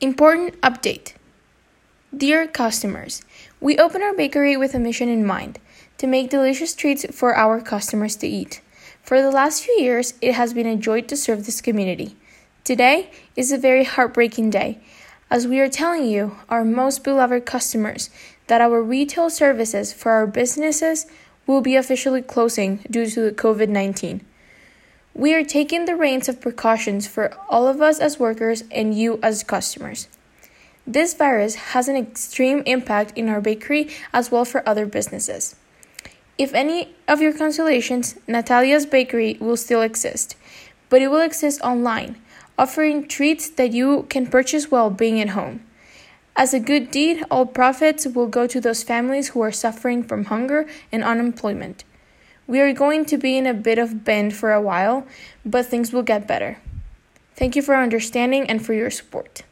Important update Dear customers, we open our bakery with a mission in mind to make delicious treats for our customers to eat. For the last few years, it has been a joy to serve this community. Today is a very heartbreaking day, as we are telling you, our most beloved customers, that our retail services for our businesses will be officially closing due to the COVID 19. We are taking the reins of precautions for all of us as workers and you as customers. This virus has an extreme impact in our bakery as well for other businesses. If any of your consolations, Natalia's Bakery will still exist, but it will exist online, offering treats that you can purchase while being at home. As a good deed, all profits will go to those families who are suffering from hunger and unemployment. We are going to be in a bit of bend for a while, but things will get better. Thank you for understanding and for your support.